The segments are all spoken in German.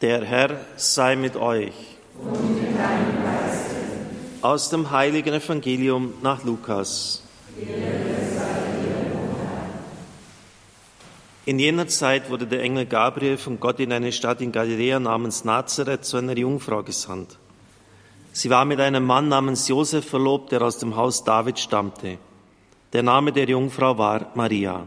Der Herr sei mit euch. Und mit deinem Geiste. Aus dem heiligen Evangelium nach Lukas. In jener Zeit wurde der Engel Gabriel von Gott in eine Stadt in Galiläa namens Nazareth zu einer Jungfrau gesandt. Sie war mit einem Mann namens Josef verlobt, der aus dem Haus David stammte. Der Name der Jungfrau war Maria.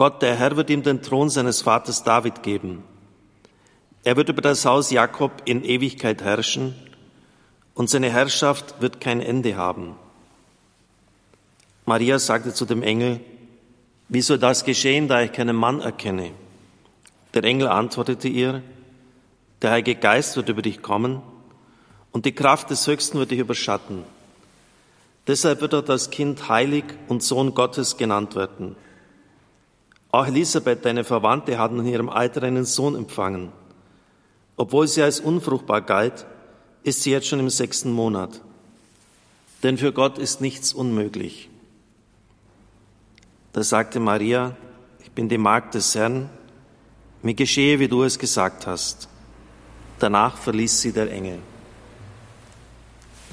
Gott, der Herr, wird ihm den Thron seines Vaters David geben. Er wird über das Haus Jakob in Ewigkeit herrschen und seine Herrschaft wird kein Ende haben. Maria sagte zu dem Engel, wie soll das geschehen, da ich keinen Mann erkenne? Der Engel antwortete ihr, der Heilige Geist wird über dich kommen und die Kraft des Höchsten wird dich überschatten. Deshalb wird auch das Kind heilig und Sohn Gottes genannt werden. Auch Elisabeth, deine Verwandte, hat in ihrem Alter einen Sohn empfangen. Obwohl sie als unfruchtbar galt, ist sie jetzt schon im sechsten Monat. Denn für Gott ist nichts unmöglich. Da sagte Maria, ich bin die Magd des Herrn, mir geschehe, wie du es gesagt hast. Danach verließ sie der Engel.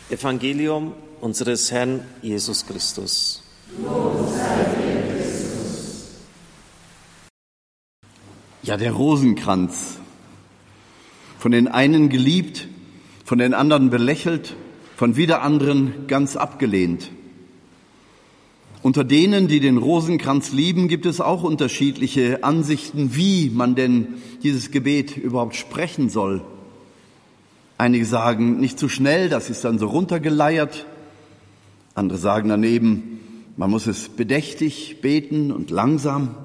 Evangelium unseres Herrn Jesus Christus. Lob sei dir, Christus. Ja, der Rosenkranz. Von den einen geliebt, von den anderen belächelt, von wieder anderen ganz abgelehnt. Unter denen, die den Rosenkranz lieben, gibt es auch unterschiedliche Ansichten, wie man denn dieses Gebet überhaupt sprechen soll. Einige sagen nicht zu schnell, das ist dann so runtergeleiert. Andere sagen daneben, man muss es bedächtig beten und langsam.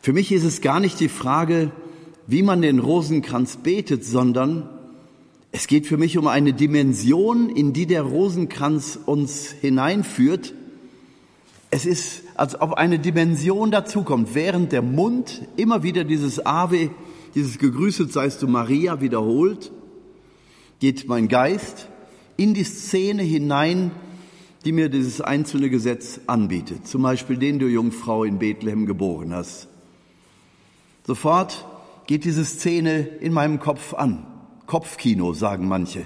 Für mich ist es gar nicht die Frage, wie man den Rosenkranz betet, sondern es geht für mich um eine Dimension, in die der Rosenkranz uns hineinführt. Es ist, als ob eine Dimension dazukommt, während der Mund immer wieder dieses Ave, dieses Gegrüßet seist du Maria wiederholt, geht mein Geist in die Szene hinein, die mir dieses einzelne Gesetz anbietet. Zum Beispiel den du Jungfrau in Bethlehem geboren hast. Sofort geht diese Szene in meinem Kopf an. Kopfkino, sagen manche.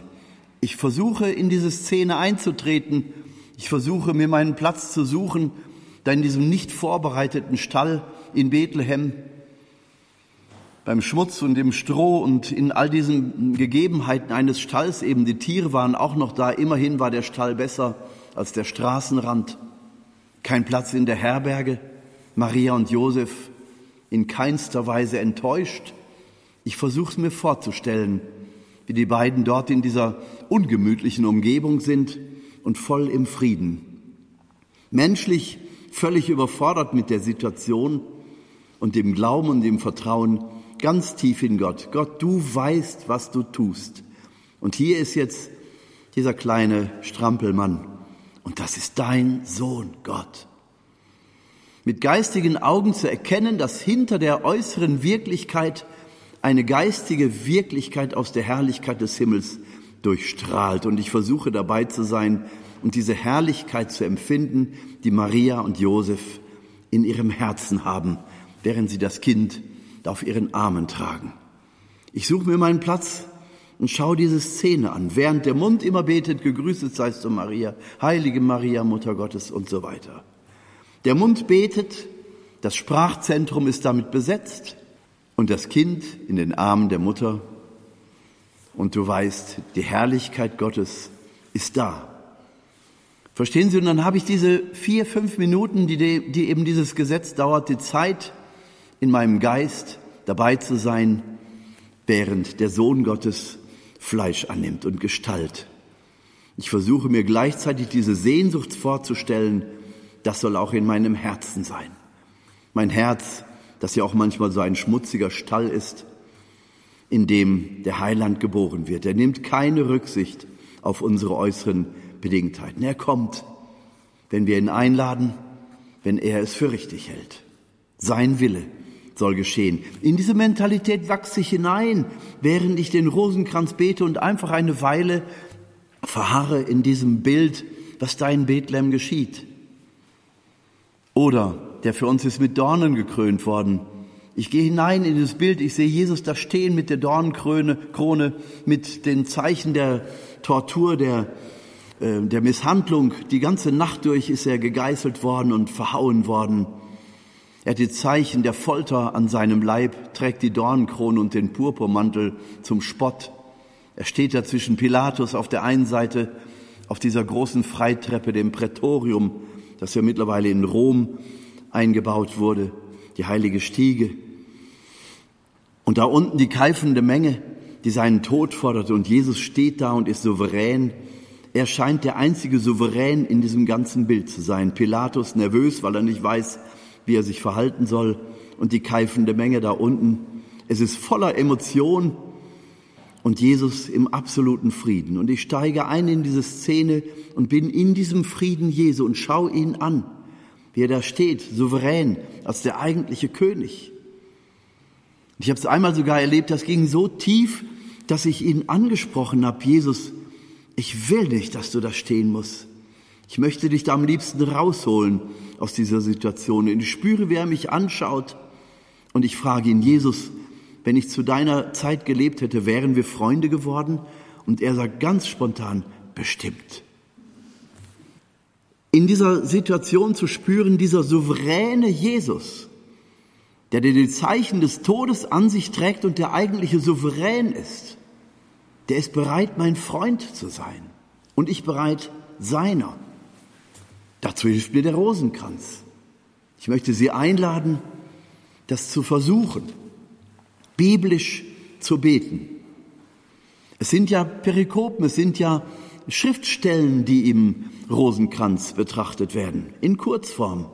Ich versuche in diese Szene einzutreten. Ich versuche mir meinen Platz zu suchen, da in diesem nicht vorbereiteten Stall in Bethlehem beim Schmutz und im Stroh und in all diesen Gegebenheiten eines Stalls eben, die Tiere waren auch noch da, immerhin war der Stall besser als der Straßenrand. Kein Platz in der Herberge, Maria und Josef in keinster Weise enttäuscht. Ich versuche es mir vorzustellen, wie die beiden dort in dieser ungemütlichen Umgebung sind und voll im Frieden. Menschlich völlig überfordert mit der Situation und dem Glauben und dem Vertrauen ganz tief in Gott. Gott, du weißt, was du tust. Und hier ist jetzt dieser kleine Strampelmann. Und das ist dein Sohn, Gott. Mit geistigen Augen zu erkennen, dass hinter der äußeren Wirklichkeit eine geistige Wirklichkeit aus der Herrlichkeit des Himmels durchstrahlt. Und ich versuche dabei zu sein und diese Herrlichkeit zu empfinden, die Maria und Josef in ihrem Herzen haben, während sie das Kind auf ihren Armen tragen. Ich suche mir meinen Platz und schaue diese Szene an, während der Mund immer betet, gegrüßet seist du Maria, heilige Maria, Mutter Gottes und so weiter. Der Mund betet, das Sprachzentrum ist damit besetzt und das Kind in den Armen der Mutter und du weißt, die Herrlichkeit Gottes ist da. Verstehen Sie? Und dann habe ich diese vier, fünf Minuten, die, die eben dieses Gesetz dauert, die Zeit, in meinem Geist dabei zu sein, während der Sohn Gottes Fleisch annimmt und Gestalt. Ich versuche mir gleichzeitig diese Sehnsucht vorzustellen, das soll auch in meinem Herzen sein. Mein Herz, das ja auch manchmal so ein schmutziger Stall ist, in dem der Heiland geboren wird. Er nimmt keine Rücksicht auf unsere äußeren Bedingtheiten. Er kommt, wenn wir ihn einladen, wenn er es für richtig hält. Sein Wille soll geschehen. In diese Mentalität wachse ich hinein, während ich den Rosenkranz bete und einfach eine Weile verharre in diesem Bild, was da in Bethlehem geschieht. Oder der für uns ist mit Dornen gekrönt worden, ich gehe hinein in das Bild, ich sehe Jesus da stehen mit der Dornenkrone, Krone, mit den Zeichen der Tortur, der, äh, der Misshandlung. Die ganze Nacht durch ist er gegeißelt worden und verhauen worden. Er hat die Zeichen der Folter an seinem Leib, trägt die Dornenkrone und den Purpurmantel zum Spott. Er steht da zwischen Pilatus auf der einen Seite, auf dieser großen Freitreppe, dem Prätorium, das ja mittlerweile in Rom eingebaut wurde, die heilige Stiege. Und da unten die keifende Menge, die seinen Tod fordert. Und Jesus steht da und ist souverän. Er scheint der einzige Souverän in diesem ganzen Bild zu sein. Pilatus nervös, weil er nicht weiß, wie er sich verhalten soll. Und die keifende Menge da unten. Es ist voller Emotion und Jesus im absoluten Frieden. Und ich steige ein in diese Szene und bin in diesem Frieden Jesu und schaue ihn an, wie er da steht, souverän, als der eigentliche König. Ich habe es einmal sogar erlebt, das ging so tief, dass ich ihn angesprochen habe, Jesus, ich will nicht, dass du da stehen musst. Ich möchte dich da am liebsten rausholen aus dieser Situation. Und ich spüre, wer mich anschaut. Und ich frage ihn, Jesus, wenn ich zu deiner Zeit gelebt hätte, wären wir Freunde geworden? Und er sagt ganz spontan, bestimmt. In dieser Situation zu spüren, dieser souveräne Jesus, der dir die Zeichen des Todes an sich trägt und der eigentliche Souverän ist, der ist bereit, mein Freund zu sein und ich bereit, seiner. Dazu hilft mir der Rosenkranz. Ich möchte Sie einladen, das zu versuchen, biblisch zu beten. Es sind ja Perikopen, es sind ja Schriftstellen, die im Rosenkranz betrachtet werden, in Kurzform.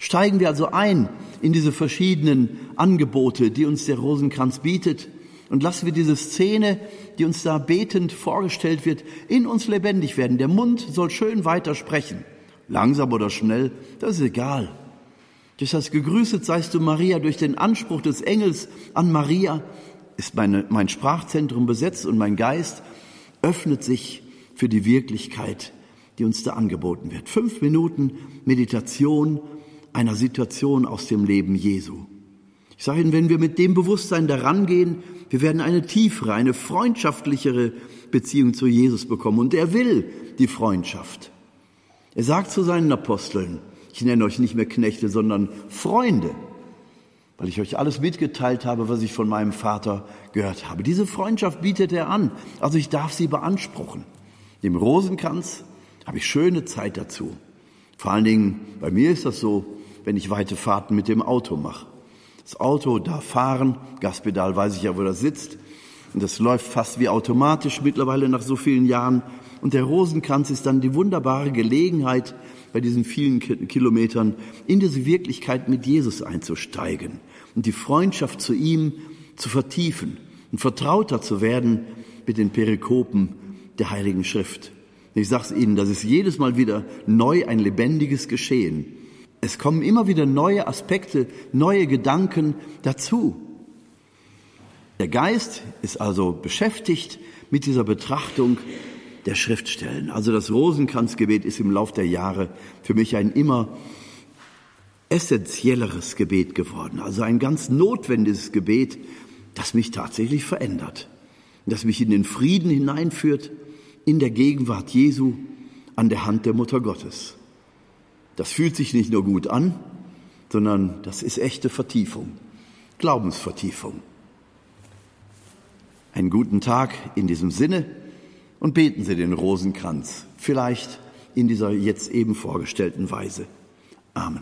Steigen wir also ein in diese verschiedenen Angebote, die uns der Rosenkranz bietet und lassen wir diese Szene, die uns da betend vorgestellt wird, in uns lebendig werden. Der Mund soll schön weiter sprechen. Langsam oder schnell, das ist egal. Durch das Gegrüßet seist du Maria, durch den Anspruch des Engels an Maria ist meine, mein Sprachzentrum besetzt und mein Geist öffnet sich für die Wirklichkeit, die uns da angeboten wird. Fünf Minuten Meditation einer Situation aus dem Leben Jesu. Ich sage Ihnen, wenn wir mit dem Bewusstsein daran gehen, wir werden eine tiefere, eine freundschaftlichere Beziehung zu Jesus bekommen. Und er will die Freundschaft. Er sagt zu seinen Aposteln, ich nenne euch nicht mehr Knechte, sondern Freunde, weil ich euch alles mitgeteilt habe, was ich von meinem Vater gehört habe. Diese Freundschaft bietet er an, also ich darf sie beanspruchen. Dem Rosenkranz habe ich schöne Zeit dazu. Vor allen Dingen, bei mir ist das so, wenn ich weite Fahrten mit dem Auto mache. Das Auto darf fahren, Gaspedal weiß ich ja, wo das sitzt. Und das läuft fast wie automatisch mittlerweile nach so vielen Jahren. Und der Rosenkranz ist dann die wunderbare Gelegenheit, bei diesen vielen Kilometern in diese Wirklichkeit mit Jesus einzusteigen und die Freundschaft zu ihm zu vertiefen und vertrauter zu werden mit den Perikopen der Heiligen Schrift. Ich sage es Ihnen, das ist jedes Mal wieder neu ein lebendiges Geschehen. Es kommen immer wieder neue Aspekte, neue Gedanken dazu. Der Geist ist also beschäftigt mit dieser Betrachtung der Schriftstellen. Also das Rosenkranzgebet ist im Lauf der Jahre für mich ein immer essentielleres Gebet geworden. Also ein ganz notwendiges Gebet, das mich tatsächlich verändert, das mich in den Frieden hineinführt, in der Gegenwart Jesu, an der Hand der Mutter Gottes. Das fühlt sich nicht nur gut an, sondern das ist echte Vertiefung, Glaubensvertiefung. Einen guten Tag in diesem Sinne und beten Sie den Rosenkranz, vielleicht in dieser jetzt eben vorgestellten Weise. Amen.